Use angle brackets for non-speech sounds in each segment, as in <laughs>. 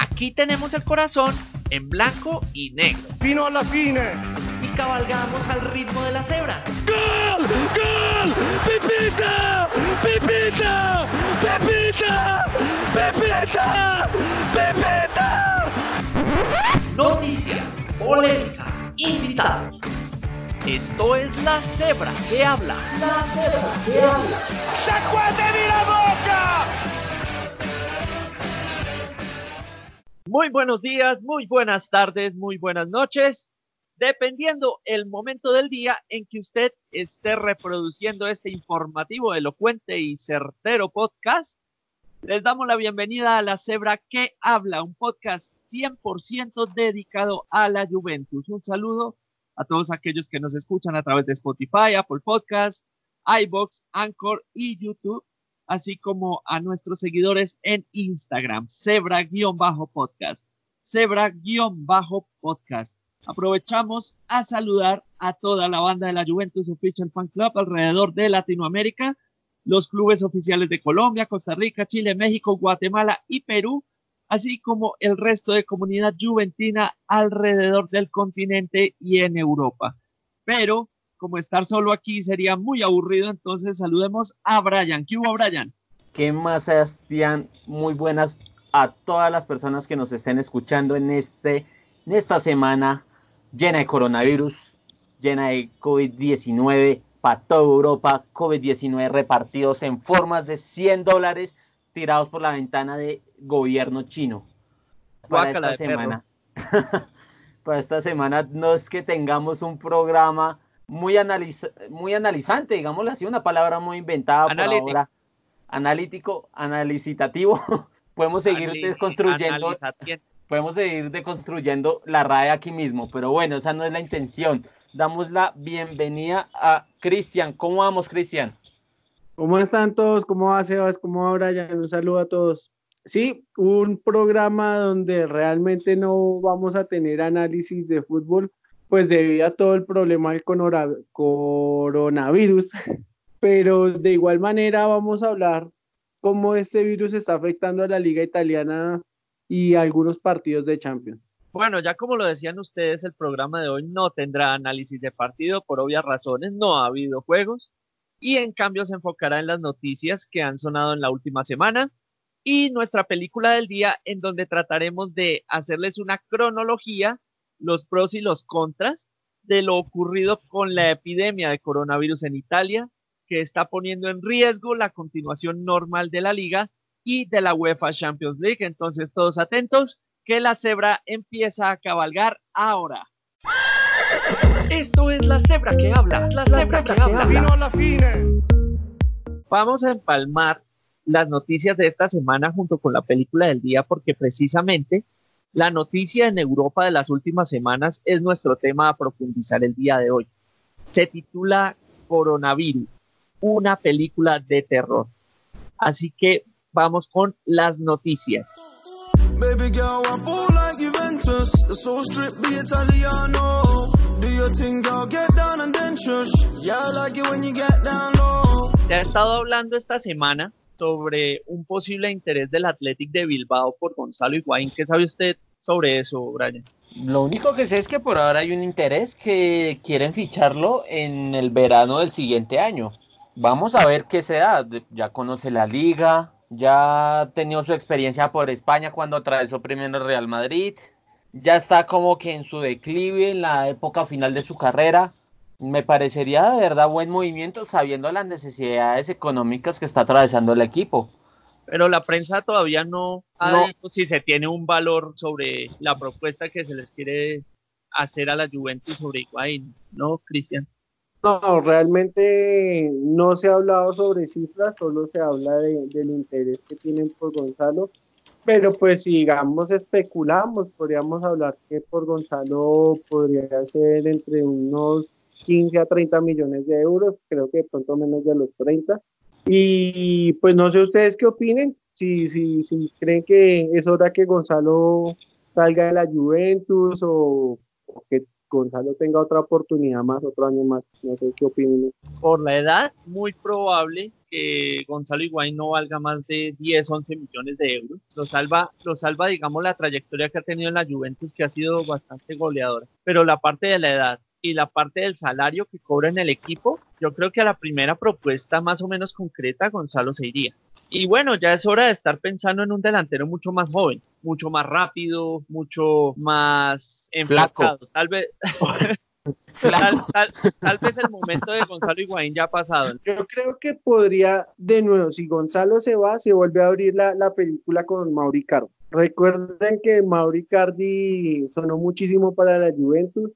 Aquí tenemos el corazón en blanco y negro. Fino a la fine. Y cabalgamos al ritmo de la cebra. ¡Gol! ¡Gol! ¡Pipita! ¡Pipita! ¡Pipita! ¡Pipita! ¡Pipita! Noticias, polémica, invitados. Esto es La Cebra que habla. La Cebra que habla. ¡Sacuéteme la boca! Muy buenos días, muy buenas tardes, muy buenas noches. Dependiendo el momento del día en que usted esté reproduciendo este informativo, elocuente y certero podcast, les damos la bienvenida a La Cebra que habla, un podcast 100% dedicado a la Juventus. Un saludo a todos aquellos que nos escuchan a través de Spotify, Apple Podcasts, iBox, Anchor y YouTube, así como a nuestros seguidores en Instagram, Zebra-podcast, Zebra-podcast. Aprovechamos a saludar a toda la banda de la Juventus Official Fan Club alrededor de Latinoamérica, los clubes oficiales de Colombia, Costa Rica, Chile, México, Guatemala y Perú, así como el resto de comunidad juventina alrededor del continente y en Europa. Pero como estar solo aquí sería muy aburrido, entonces saludemos a Brian. ¿Qué hubo, Brian? ¿Qué más, Sebastián? Muy buenas a todas las personas que nos estén escuchando en, este, en esta semana llena de coronavirus, llena de COVID-19 para toda Europa, COVID-19 repartidos en formas de 100 dólares tirados por la ventana de gobierno chino. Para esta semana. <laughs> para esta semana no es que tengamos un programa muy, muy analizante, digámoslo así, una palabra muy inventada por ahora. Analítico, analicitativo. <laughs> podemos seguir desconstruyendo. Podemos seguir deconstruyendo la RAE aquí mismo, pero bueno, esa no es la intención. Damos la bienvenida a Cristian. ¿Cómo vamos, Cristian? ¿Cómo están todos? ¿Cómo va Sebas? ¿Cómo va Brian? Un saludo a todos. Sí, un programa donde realmente no vamos a tener análisis de fútbol, pues debido a todo el problema del coronavirus, <laughs> pero de igual manera vamos a hablar cómo este virus está afectando a la liga italiana y algunos partidos de Champions. Bueno, ya como lo decían ustedes, el programa de hoy no tendrá análisis de partido por obvias razones, no ha habido juegos y en cambio se enfocará en las noticias que han sonado en la última semana y nuestra película del día en donde trataremos de hacerles una cronología, los pros y los contras de lo ocurrido con la epidemia de coronavirus en Italia, que está poniendo en riesgo la continuación normal de la liga y de la UEFA Champions League. Entonces, todos atentos, que la cebra empieza a cabalgar ahora. Esto es la cebra que habla, la, cebra, que, habla. Vamos a empalmar las noticias de esta semana junto con la película del día porque precisamente la noticia en Europa de las últimas semanas es nuestro tema a profundizar el día de hoy. Se titula Coronavirus, una película de terror. Así que vamos con las noticias. Se ha estado hablando esta semana sobre un posible interés del Athletic de Bilbao por Gonzalo Higuaín. ¿Qué sabe usted sobre eso, Brian? Lo único que sé es que por ahora hay un interés que quieren ficharlo en el verano del siguiente año. Vamos a ver qué se da. Ya conoce la liga, ya ha tenido su experiencia por España cuando atravesó primero el Real Madrid. Ya está como que en su declive, en la época final de su carrera. Me parecería de verdad buen movimiento sabiendo las necesidades económicas que está atravesando el equipo. Pero la prensa todavía no ha dicho si se tiene un valor sobre la propuesta que se les quiere hacer a la Juventus sobre Higuaín, ¿no, Cristian? No, realmente no se ha hablado sobre cifras, solo se habla del interés que tienen por Gonzalo. Pero pues si digamos especulamos, podríamos hablar que por Gonzalo podría ser entre unos 15 a 30 millones de euros, creo que pronto menos de los 30. Y pues no sé ustedes qué opinen, si, si, si creen que es hora que Gonzalo salga de la Juventus o, o que Gonzalo tenga otra oportunidad más, otro año más. No sé qué opinan. Por la edad, muy probable que Gonzalo Higuaín no valga más de 10, 11 millones de euros. Lo salva, lo salva, digamos, la trayectoria que ha tenido en la Juventus, que ha sido bastante goleadora. Pero la parte de la edad y la parte del salario que cobra en el equipo, yo creo que a la primera propuesta más o menos concreta, Gonzalo se iría. Y bueno, ya es hora de estar pensando en un delantero mucho más joven, mucho más rápido, mucho más enflacado. Tal vez, <laughs> Tal, vez el momento de Gonzalo Higuaín ya ha pasado. Yo creo que podría, de nuevo, si Gonzalo se va, se vuelve a abrir la, la película con Mauri Cardi. Recuerden que Mauri Cardi sonó muchísimo para la Juventus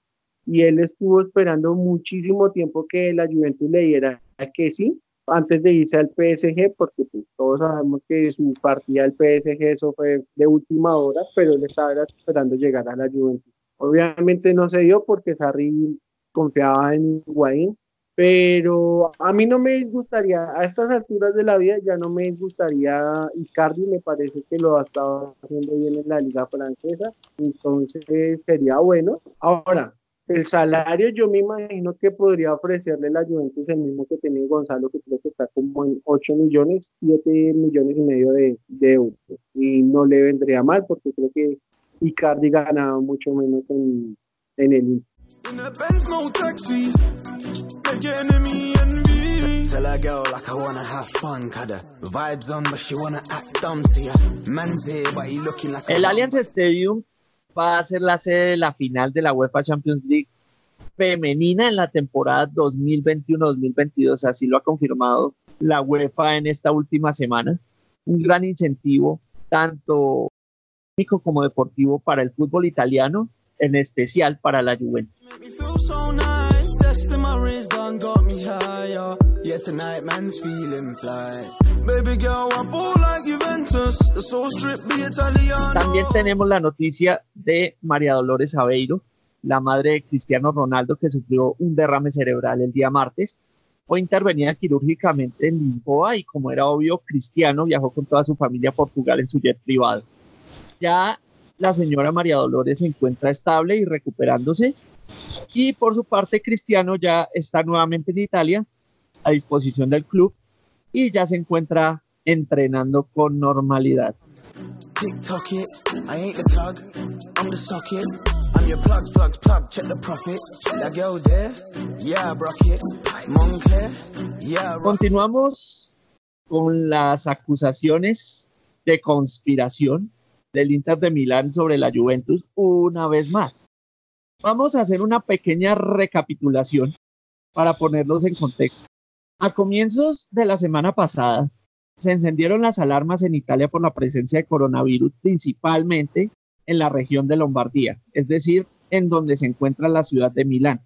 y él estuvo esperando muchísimo tiempo que la Juventus le diera que sí, antes de irse al PSG, porque pues, todos sabemos que su partida al PSG eso fue de última hora, pero él estaba esperando llegar a la Juventus. Obviamente no se dio porque Sarri confiaba en Higuaín, pero a mí no me gustaría, a estas alturas de la vida ya no me gustaría Icardi, me parece que lo ha estado haciendo bien en la liga francesa, entonces sería bueno. Ahora, el salario yo me imagino que podría ofrecerle la Juventus el mismo que tenía Gonzalo, que creo que está como en 8 millones, 7 millones y medio de, de euros. Y no le vendría mal porque creo que Icardi ganaba mucho menos en, en el El Allianz Stadium va a ser la sede de la final de la UEFA Champions League femenina en la temporada 2021-2022, así lo ha confirmado la UEFA en esta última semana. Un gran incentivo tanto como deportivo para el fútbol italiano, en especial para la Juventus. También tenemos la noticia de María Dolores Aveiro, la madre de Cristiano Ronaldo, que sufrió un derrame cerebral el día martes. Fue intervenida quirúrgicamente en Lisboa y como era obvio, Cristiano viajó con toda su familia a Portugal en su jet privado. Ya la señora María Dolores se encuentra estable y recuperándose. Y por su parte, Cristiano ya está nuevamente en Italia a disposición del club y ya se encuentra entrenando con normalidad. Continuamos con las acusaciones de conspiración del Inter de Milán sobre la Juventus una vez más. Vamos a hacer una pequeña recapitulación para ponerlos en contexto. A comienzos de la semana pasada, se encendieron las alarmas en Italia por la presencia de coronavirus, principalmente en la región de Lombardía, es decir, en donde se encuentra la ciudad de Milán.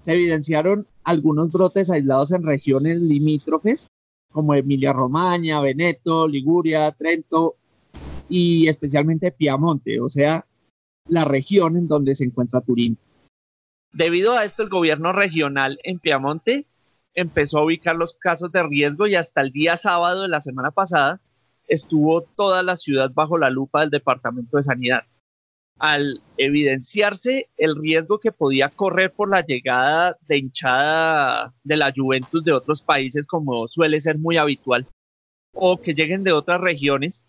Se evidenciaron algunos brotes aislados en regiones limítrofes, como Emilia-Romagna, Veneto, Liguria, Trento y especialmente Piamonte, o sea, la región en donde se encuentra Turín. Debido a esto, el gobierno regional en Piamonte empezó a ubicar los casos de riesgo y hasta el día sábado de la semana pasada estuvo toda la ciudad bajo la lupa del Departamento de Sanidad. Al evidenciarse el riesgo que podía correr por la llegada de hinchada de la Juventus de otros países, como suele ser muy habitual, o que lleguen de otras regiones,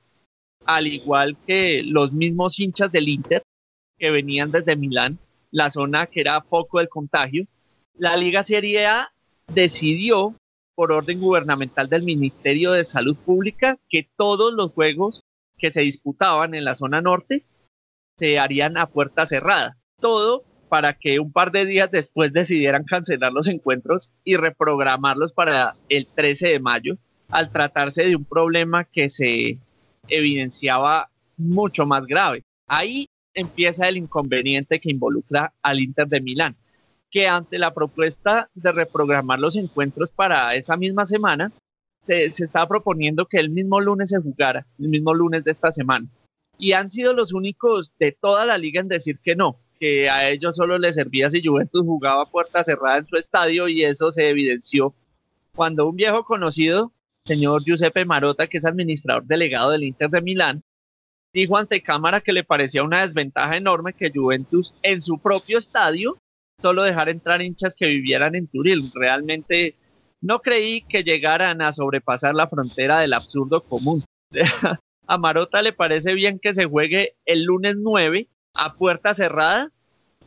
al igual que los mismos hinchas del Inter venían desde Milán, la zona que era foco del contagio, la Liga Serie A decidió, por orden gubernamental del Ministerio de Salud Pública, que todos los juegos que se disputaban en la zona norte se harían a puerta cerrada. Todo para que un par de días después decidieran cancelar los encuentros y reprogramarlos para el 13 de mayo, al tratarse de un problema que se evidenciaba mucho más grave. Ahí empieza el inconveniente que involucra al Inter de Milán, que ante la propuesta de reprogramar los encuentros para esa misma semana, se, se estaba proponiendo que el mismo lunes se jugara, el mismo lunes de esta semana. Y han sido los únicos de toda la liga en decir que no, que a ellos solo les servía si Juventus jugaba puerta cerrada en su estadio y eso se evidenció cuando un viejo conocido señor Giuseppe Marota, que es administrador delegado del Inter de Milán, dijo ante cámara que le parecía una desventaja enorme que Juventus en su propio estadio solo dejara entrar hinchas que vivieran en Turín. Realmente no creí que llegaran a sobrepasar la frontera del absurdo común. <laughs> a Marota le parece bien que se juegue el lunes 9 a puerta cerrada,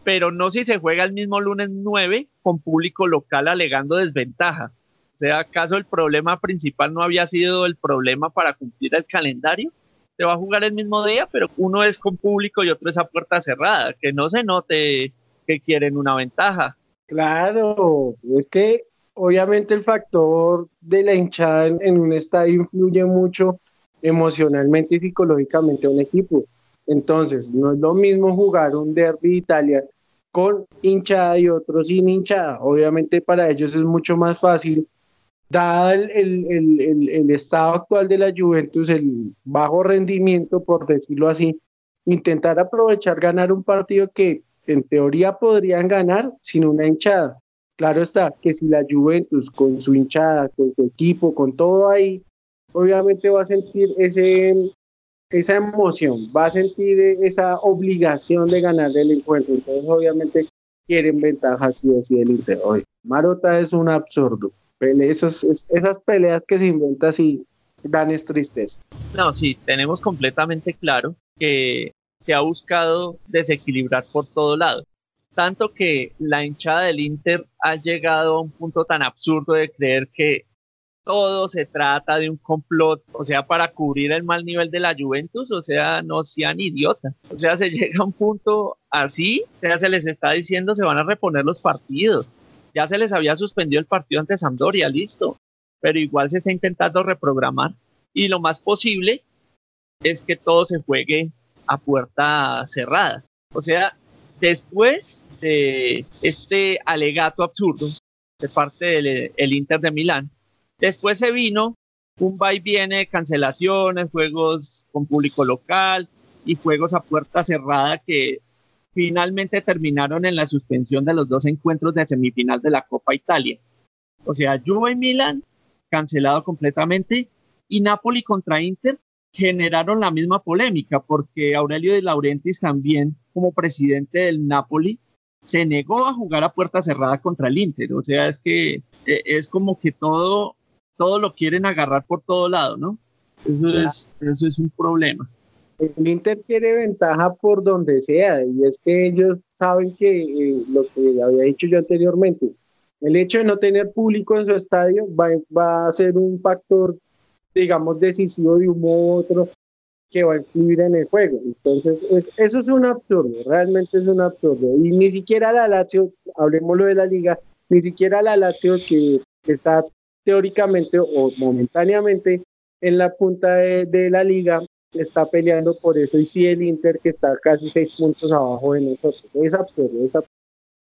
pero no si se juega el mismo lunes 9 con público local alegando desventaja. O sea, ¿acaso el problema principal no había sido el problema para cumplir el calendario? Se va a jugar el mismo día, pero uno es con público y otro es a puerta cerrada, que no se note que quieren una ventaja. Claro, es que obviamente el factor de la hinchada en un estadio influye mucho emocionalmente y psicológicamente a un equipo. Entonces, no es lo mismo jugar un derby Italia con hinchada y otro sin hinchada. Obviamente para ellos es mucho más fácil, dado el, el, el, estado actual de la Juventus, el bajo rendimiento, por decirlo así, intentar aprovechar ganar un partido que en teoría podrían ganar sin una hinchada. Claro está que si la Juventus con su hinchada, con su equipo, con todo ahí, obviamente va a sentir ese, esa emoción, va a sentir esa obligación de ganar el encuentro. Entonces, obviamente, quieren ventajas sí o sí del Inter. Hoy, Marota es un absurdo. Esas, peleas que se inventan así dan es tristeza. No, sí, tenemos completamente claro que se ha buscado desequilibrar por todo lado tanto que la hinchada del Inter ha llegado a un punto tan absurdo de creer que todo se trata de un complot, o sea, para cubrir el mal nivel de la Juventus, o sea, no sean idiotas. O sea, se <laughs> llega a un punto así, o sea, se les está diciendo se van a reponer los partidos. Ya se les había suspendido el partido ante Sampdoria, listo, pero igual se está intentando reprogramar y lo más posible es que todo se juegue a puerta cerrada. O sea, después de este alegato absurdo de parte del Inter de Milán. Después se vino un va y viene de cancelaciones, juegos con público local y juegos a puerta cerrada que finalmente terminaron en la suspensión de los dos encuentros de semifinal de la Copa Italia. O sea, Juve y Milán cancelado completamente y Napoli contra Inter generaron la misma polémica porque Aurelio de Laurentiis también como presidente del Napoli se negó a jugar a puerta cerrada contra el Inter. O sea, es que e, es como que todo, todo lo quieren agarrar por todo lado, ¿no? Eso, es, eso es un problema. El Inter quiere ventaja por donde sea, y es que ellos saben que eh, lo que había dicho yo anteriormente, el hecho de no tener público en su estadio va, va a ser un factor, digamos, decisivo de un modo u otro que va a influir en el juego. Entonces, eso es un absurdo, realmente es un absurdo. Y ni siquiera la Lazio, hablemoslo de la liga, ni siquiera la Lazio que está teóricamente o momentáneamente en la punta de, la liga está peleando por eso y si el Inter que está casi seis puntos abajo de nosotros. Es absurdo, es.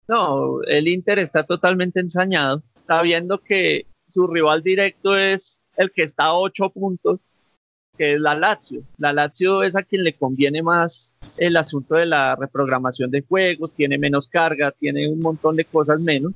No, el Inter está totalmente ensañado, está viendo que su rival directo es el que está a ocho puntos que es la Lazio. La Lazio es a quien le conviene más el asunto de la reprogramación de juegos, tiene menos carga, tiene un montón de cosas menos.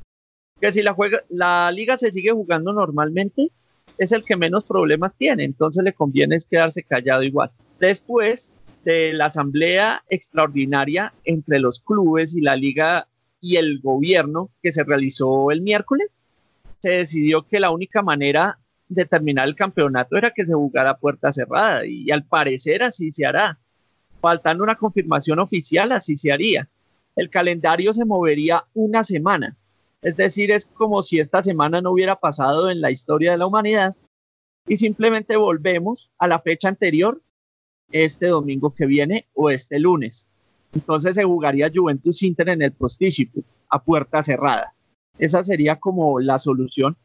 Que si la, juega, la liga se sigue jugando normalmente, es el que menos problemas tiene, entonces le conviene quedarse callado igual. Después de la asamblea extraordinaria entre los clubes y la liga y el gobierno que se realizó el miércoles, se decidió que la única manera determinar el campeonato era que se jugara puerta cerrada y, al parecer así se hará. Faltando una confirmación oficial, así se haría. El calendario se movería una semana. Es decir, es como si esta semana no hubiera pasado en la historia de la humanidad y simplemente volvemos a la fecha anterior este domingo que viene o este lunes. Entonces se jugaría Juventus Inter en el Posticipo a puerta cerrada. Esa sería como la solución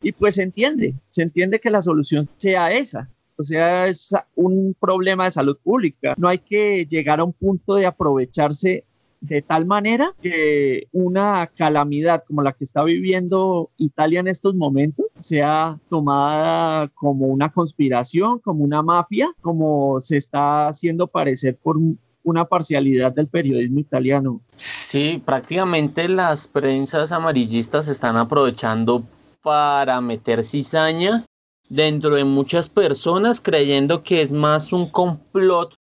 y pues se entiende, se entiende que la solución sea esa, o sea, es un problema de salud pública. No hay que llegar a un punto de aprovecharse de tal manera que una calamidad como la que está viviendo Italia en estos momentos sea tomada como una conspiración, como una mafia, como se está haciendo parecer por una parcialidad del periodismo italiano. Sí, prácticamente las prensas amarillistas están aprovechando para meter cizaña dentro de muchas personas creyendo que es más un complot,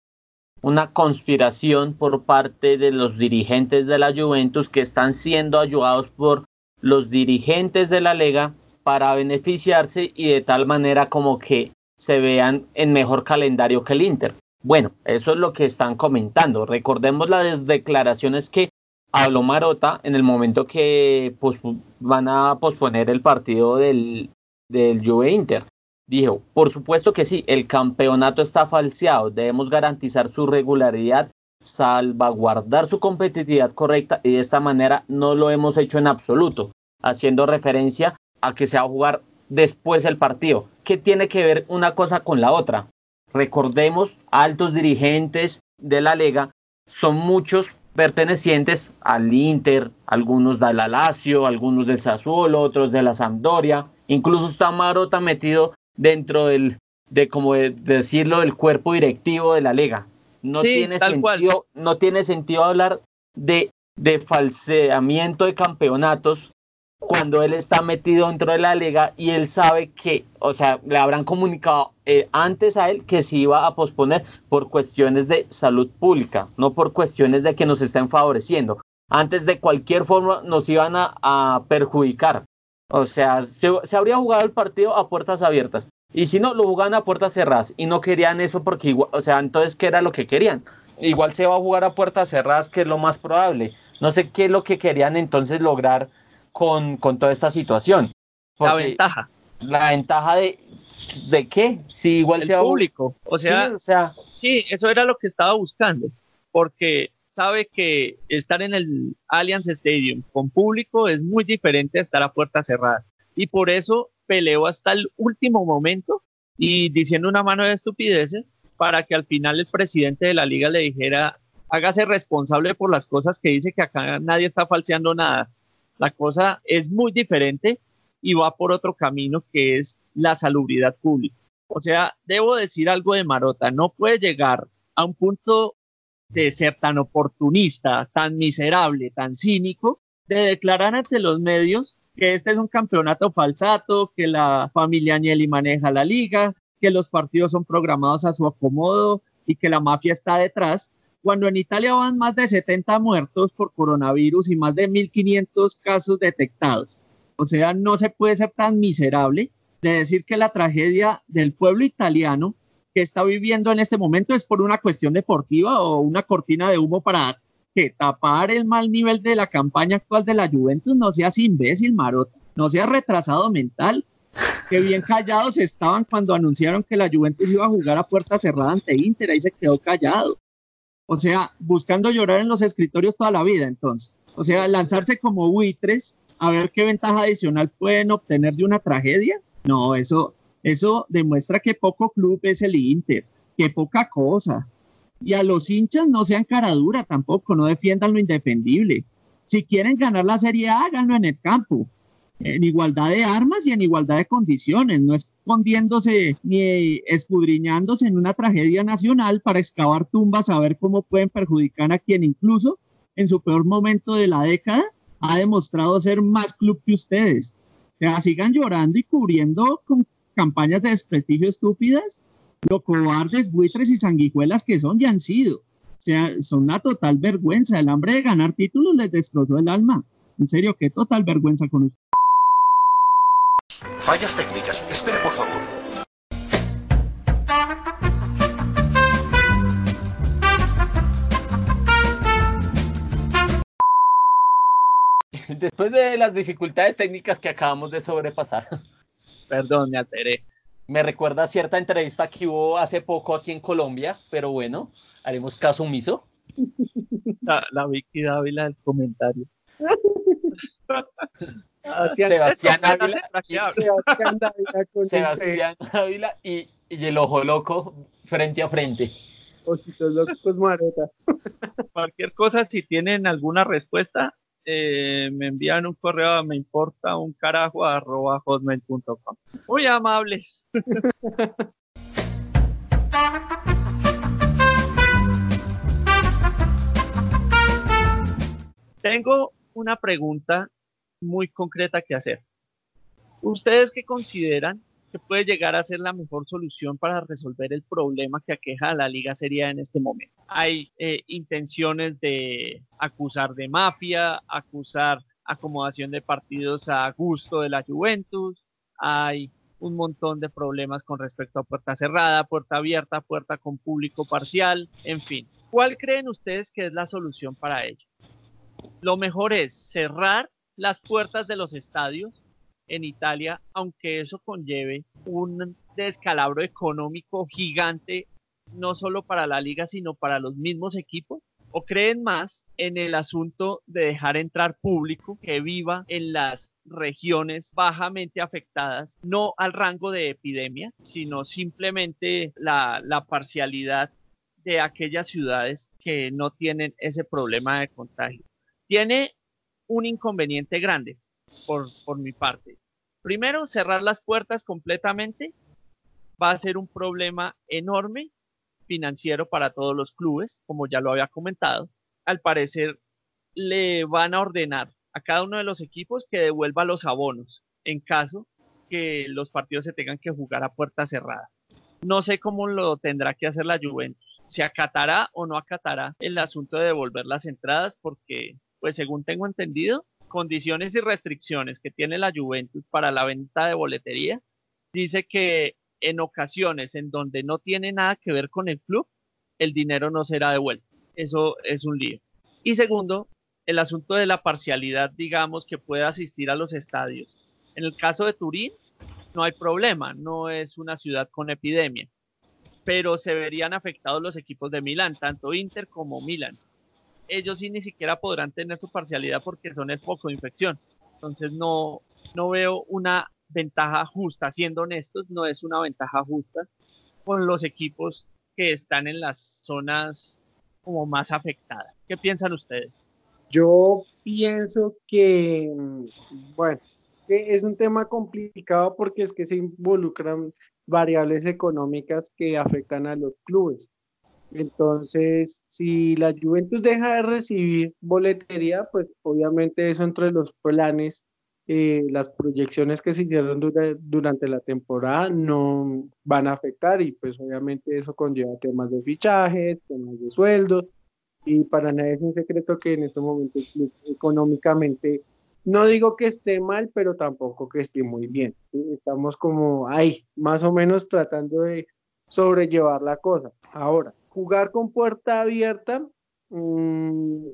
una conspiración por parte de los dirigentes de la Juventus que están siendo ayudados por los dirigentes de la Lega para beneficiarse y de tal manera como que se vean en mejor calendario que el Inter. Bueno, eso es lo que están comentando. Recordemos las declaraciones que habló Marota en el momento que van a posponer el partido del, del Juve Inter. Dijo, por supuesto que sí, el campeonato está falseado, debemos garantizar su regularidad, salvaguardar su competitividad correcta y de esta manera no lo hemos hecho en absoluto, haciendo referencia a que se va a jugar después el partido. ¿Qué tiene que ver una cosa con la otra? Recordemos, altos dirigentes de la liga son muchos pertenecientes al Inter, algunos del Lazio, algunos del Sassuolo, otros de la Sampdoria, incluso está Marota metido dentro del, de como decirlo, del cuerpo directivo de la liga. No, tiene, sentido, no tiene sentido hablar de, de falseamiento de campeonatos cuando él está metido dentro de la liga y él sabe que, o sea, le habrán comunicado eh, antes a él que se iba a posponer por cuestiones de salud pública, no por cuestiones de que nos estén favoreciendo. Antes de cualquier forma nos iban a, perjudicar. O sea, se, habría jugado el partido a puertas abiertas. Y si no, lo jugaban a puertas cerradas. Y no querían eso porque, igual, o sea, entonces, ¿qué era lo que querían? Igual se va a jugar a puertas cerradas, que es lo más probable. No sé qué es lo que querían entonces lograr con, con toda esta situación. la ventaja. La ventaja de, ¿de qué? Si igual sea público. O sea, sí, o sea, sí, eso era lo que estaba buscando, porque sabe que estar en el Allianz Stadium con público es muy diferente a estar a puerta cerrada. Y por eso peleó hasta el último momento y diciendo una mano de estupideces para que al final el presidente de la liga le dijera, hágase responsable por las cosas que dice que acá nadie está falseando nada. La cosa es muy diferente y va por otro camino que es la salubridad pública. O sea, debo decir algo de Marota, no puede llegar a un punto de ser tan oportunista, tan miserable, tan cínico, de declarar ante los medios que este es un campeonato falsato, que la familia Agnelli maneja la liga, que los partidos son programados a su acomodo y que la mafia está detrás, cuando en Italia van más de 70 muertos por coronavirus y más de 1.500 casos detectados. O sea, no se puede ser tan miserable de decir que la tragedia del pueblo italiano que está viviendo en este momento es por una cuestión deportiva o una cortina de humo para que tapar el mal nivel de la campaña actual de la Juventus. No seas imbécil, Marota, no seas retrasado mental. Que bien <laughs> callados estaban cuando anunciaron que la Juventus iba a jugar a puerta cerrada ante Inter, ahí se quedó callado. O sea, buscando llorar en los escritorios toda la vida, entonces. O sea, lanzarse como buitres a ver qué ventaja adicional pueden obtener de una tragedia. No, eso, eso demuestra que poco club es el Inter, que poca cosa. Y a los hinchas no sean caradura tampoco, no defiendan lo indefendible. Si quieren ganar la Serie A, háganlo en el campo en igualdad de armas y en igualdad de condiciones, no escondiéndose ni escudriñándose en una tragedia nacional para excavar tumbas a ver cómo pueden perjudicar a quien incluso en su peor momento de la década ha demostrado ser más club que ustedes. O sea, sigan llorando y cubriendo con campañas de desprestigio estúpidas lo cobardes, buitres y sanguijuelas que son y han sido. O sea, son una total vergüenza. El hambre de ganar títulos les destrozó el alma. En serio, qué total vergüenza con ustedes. Fallas técnicas. Espere, por favor. Después de las dificultades técnicas que acabamos de sobrepasar. Perdón, me alteré. Me recuerda a cierta entrevista que hubo hace poco aquí en Colombia, pero bueno, haremos caso omiso. <laughs> La, la Vicky Dávila del comentario. <laughs> Sebastián Ávila, Sebastián <laughs> Ávila y, y, el ojo loco frente a frente. Ojitos locos marota. Cualquier cosa, si tienen alguna respuesta, eh, me envían un correo a me importa un carajo arroba hotmail.com. Muy amables. <laughs> Tengo una pregunta muy concreta que hacer. ¿Ustedes qué consideran que puede llegar a ser la mejor solución para resolver el problema que aqueja a la Liga Sería en este momento? Hay eh, intenciones de acusar de mafia, acusar acomodación de partidos a gusto de la Juventus, hay un montón de problemas con respecto a puerta cerrada, puerta abierta, puerta con público parcial, en fin. ¿Cuál creen ustedes que es la solución para ello? Lo mejor es cerrar las puertas de los estadios en Italia, aunque eso conlleve un descalabro económico gigante, no solo para la liga, sino para los mismos equipos? ¿O creen más en el asunto de dejar entrar público que viva en las regiones bajamente afectadas, no al rango de epidemia, sino simplemente la, la parcialidad de aquellas ciudades que no tienen ese problema de contagio? Tiene un inconveniente grande por, por mi parte. Primero, cerrar las puertas completamente va a ser un problema enorme financiero para todos los clubes, como ya lo había comentado. Al parecer, le van a ordenar a cada uno de los equipos que devuelva los abonos en caso que los partidos se tengan que jugar a puerta cerrada. No sé cómo lo tendrá que hacer la Juventus. ¿Se acatará o no acatará el asunto de devolver las entradas? Porque, pues según tengo entendido, condiciones y restricciones que tiene la Juventus para la venta de boletería, dice que en ocasiones en donde no tiene nada que ver con el club, el dinero no será devuelto. Eso es un lío. Y segundo, el asunto de la parcialidad, digamos, que puede asistir a los estadios. En el caso de Turín, no hay problema, no es una ciudad con epidemia, pero se verían afectados los equipos de Milán, tanto Inter como Milán. Ellos sí ni siquiera podrán tener su parcialidad porque son el foco de infección. Entonces no, no veo una ventaja justa, siendo honestos, no es una ventaja justa con los equipos que están en las zonas como más afectadas. ¿Qué piensan ustedes? Yo pienso que, bueno, es un tema complicado porque es que se involucran variables económicas que afectan a los clubes. Entonces, si la Juventus deja de recibir boletería, pues obviamente eso entre los planes eh, las proyecciones que se hicieron durante la temporada no van a afectar y pues obviamente eso conlleva temas de fichajes, temas de sueldos y para nadie es un secreto que en estos momentos económicamente no digo que esté mal, pero tampoco que esté muy bien. Estamos como ahí, más o menos tratando de sobrellevar la cosa. Ahora, jugar con puerta abierta mm,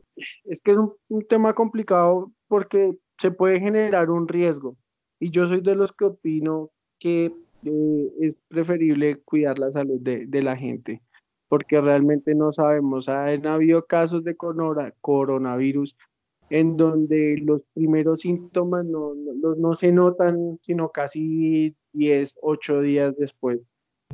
es que es un tema complicado porque se puede generar un riesgo. Y yo soy de los que opino que eh, es preferible cuidar la salud de, la gente, porque realmente no sabemos. Han habido casos de coronavirus en donde los primeros síntomas no, no, no se notan, sino casi 10, 8 días después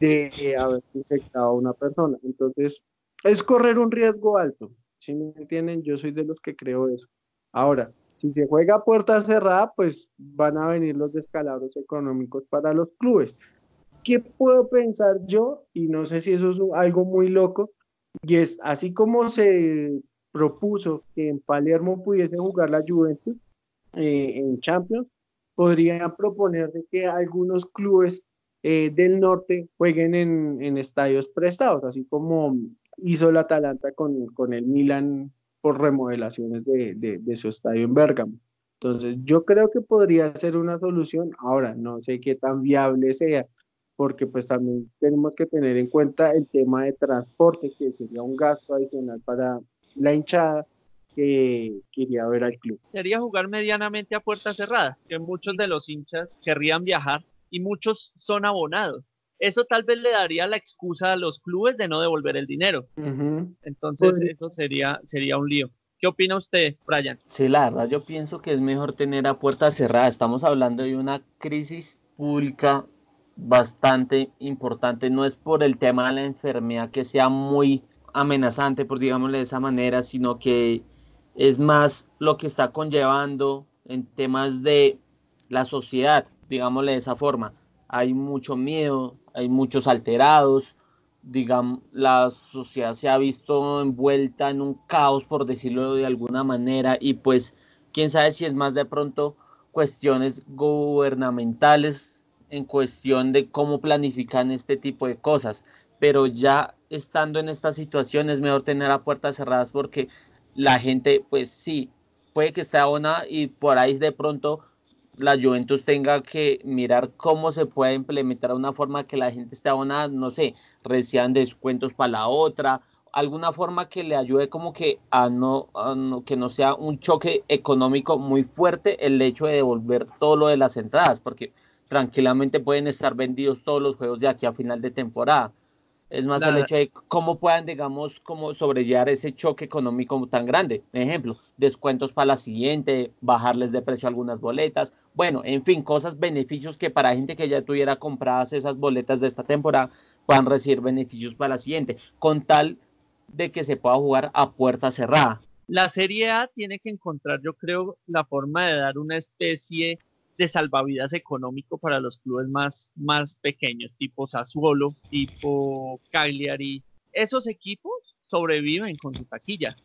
de haber infectado a una persona. Entonces, es correr un riesgo alto. Si me entienden, yo soy de los que creo eso. Ahora, si se juega a puerta cerrada, pues van a venir los descalabros económicos para los clubes. ¿Qué puedo pensar yo? Y no sé si eso es algo muy loco, y es así como se propuso que en Palermo pudiese jugar la Juventus eh, en Champions, podrían proponer de que algunos clubes eh, del norte jueguen en, en, estadios prestados, así como hizo el Atalanta con, con el Milan por remodelaciones de, de, su estadio en Bérgamo. Entonces, yo creo que podría ser una solución. Ahora, no sé qué tan viable sea, porque pues también tenemos que tener en cuenta el tema de transporte, que sería un gasto adicional para la hinchada que quería ver al club. Sería jugar medianamente a puerta cerrada, que muchos de los hinchas querrían viajar y muchos son abonados eso tal vez le daría la excusa a los clubes de no devolver el dinero. Entonces, eso sería, sería un lío. ¿Qué opina usted, Brian? Sí, la verdad, yo pienso que es mejor tener a puerta cerrada. Estamos hablando de una crisis pública bastante importante. No es por el tema de la enfermedad que sea muy amenazante, por digámosle de esa manera, sino que es más lo que está conllevando en temas de la sociedad, digámosle de esa forma. Hay mucho miedo, hay muchos alterados, digamos, la sociedad se ha visto envuelta en un caos, por decirlo de alguna manera, y pues quién sabe si es más de pronto cuestiones gubernamentales en cuestión de cómo planifican este tipo de cosas, pero ya estando en esta situación es mejor tener a puertas cerradas porque la gente, pues sí, puede que esté abonada y por ahí de pronto la Juventus tenga que mirar cómo se puede implementar una forma que la gente esté abonada, no sé, reciban descuentos para la otra, alguna forma que le ayude como que a no, que no sea un choque económico muy fuerte el hecho de devolver todo lo de las entradas, porque tranquilamente pueden estar vendidos todos los juegos de aquí a final de temporada. Es más el hecho de cómo puedan, digamos, como sobrellevar ese choque económico tan grande. Ejemplo, descuentos para la siguiente, bajarles de precio algunas boletas. Bueno, en fin, cosas, beneficios que para gente que ya tuviera compradas esas boletas de esta temporada puedan recibir beneficios para la siguiente, con tal de que se pueda jugar a puerta cerrada. La Serie A tiene que encontrar, yo creo, la forma de dar una especie de salvavidas económico para los clubes más, más pequeños, tipo Sassuolo, tipo Cagliari. Esos equipos sobreviven con su taquilla.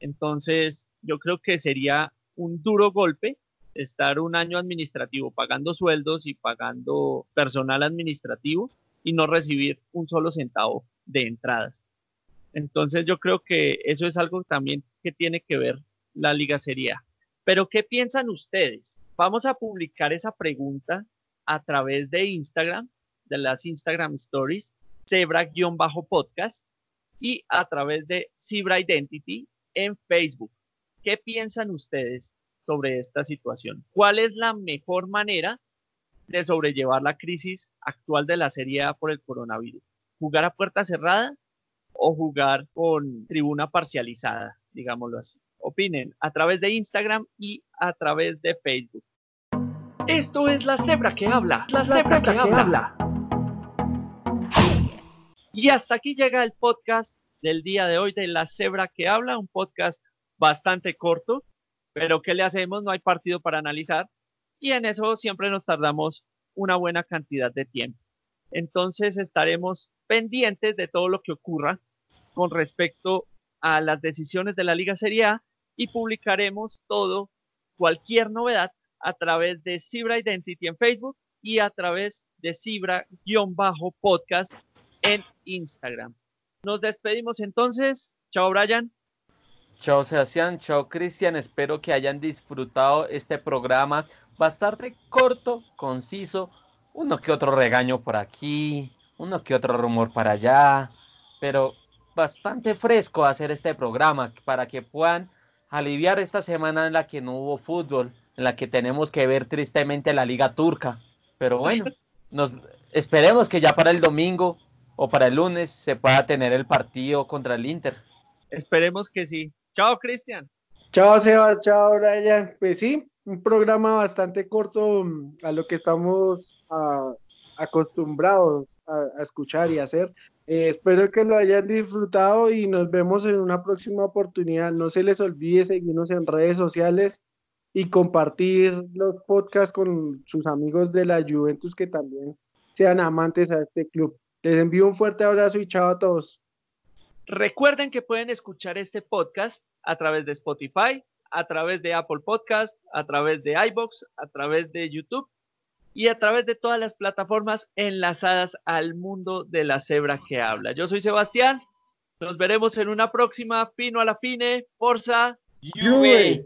Entonces, yo creo que sería un duro golpe estar un año administrativo pagando sueldos y pagando personal administrativo y no recibir un solo centavo de entradas. Entonces yo creo que eso es algo también que tiene que ver la Liga Serie. Pero ¿qué piensan ustedes? Vamos a publicar esa pregunta a través de Instagram, de las Instagram Stories, Zebra-podcast y a través de Zebra Identity en Facebook. ¿Qué piensan ustedes sobre esta situación? ¿Cuál es la mejor manera de sobrellevar la crisis actual de la Serie A por el coronavirus? ¿Jugar a puerta cerrada o jugar con tribuna parcializada, digámoslo así? Opinen a través de Instagram y a través de Facebook. Esto es la cebra que habla, la, cebra, que, habla. Y hasta aquí llega el podcast del día de hoy de la cebra que habla, un podcast bastante corto, pero ¿qué le hacemos? No hay partido para analizar y en eso siempre nos tardamos una buena cantidad de tiempo. Entonces estaremos pendientes de todo lo que ocurra con respecto a las decisiones de la Liga Serie A y publicaremos todo, cualquier novedad a través de Cibra Identity en Facebook y a través de Cibra-podcast en Instagram. Nos despedimos entonces. Chao, Brian. Chao, Sebastián. Chao, Cristian. Espero que hayan disfrutado este programa bastante corto, conciso. Uno que otro regaño por aquí, uno que otro rumor para allá, pero bastante fresco hacer este programa para que puedan aliviar esta semana en la que no hubo fútbol, en la que tenemos que ver tristemente la liga turca. Pero bueno, <laughs> nos esperemos que ya para el domingo o para el lunes se pueda tener el partido contra el Inter. Esperemos que sí. Chao, Cristian. Chao, Seba. Chao, Brian. Pues sí, un programa bastante corto mm, a lo que estamos ah, acostumbrados a, escuchar y hacer. Eh, espero que lo hayan disfrutado y nos vemos en una próxima oportunidad. No se les olvide seguirnos en redes sociales y compartir los podcasts con sus amigos de la Juventus que también sean amantes a este club. Les envío un fuerte abrazo y chao a todos. Recuerden que pueden escuchar este podcast a través de Spotify, a través de Apple Podcast, a través de iBox, a través de YouTube y a través de todas las plataformas enlazadas al mundo de la cebra que habla. Yo soy Sebastián. Nos veremos en una próxima. Pino a la fine. Forza. Juve.